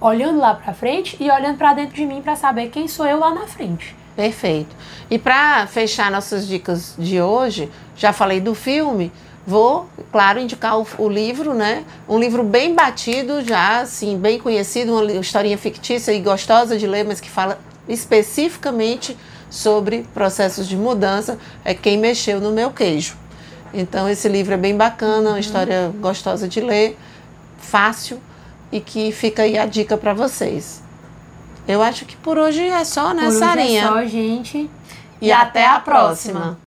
olhando lá para frente e olhando para dentro de mim para saber quem sou eu lá na frente. Perfeito. E para fechar nossas dicas de hoje, já falei do filme, vou, claro, indicar o, o livro, né? Um livro bem batido, já assim, bem conhecido, uma historinha fictícia e gostosa de ler, mas que fala especificamente sobre processos de mudança, é Quem Mexeu no Meu Queijo. Então esse livro é bem bacana, uma história gostosa de ler, fácil e que fica aí a dica para vocês. Eu acho que por hoje é só, né, Por hoje Sarinha? é só, gente. E até a próxima.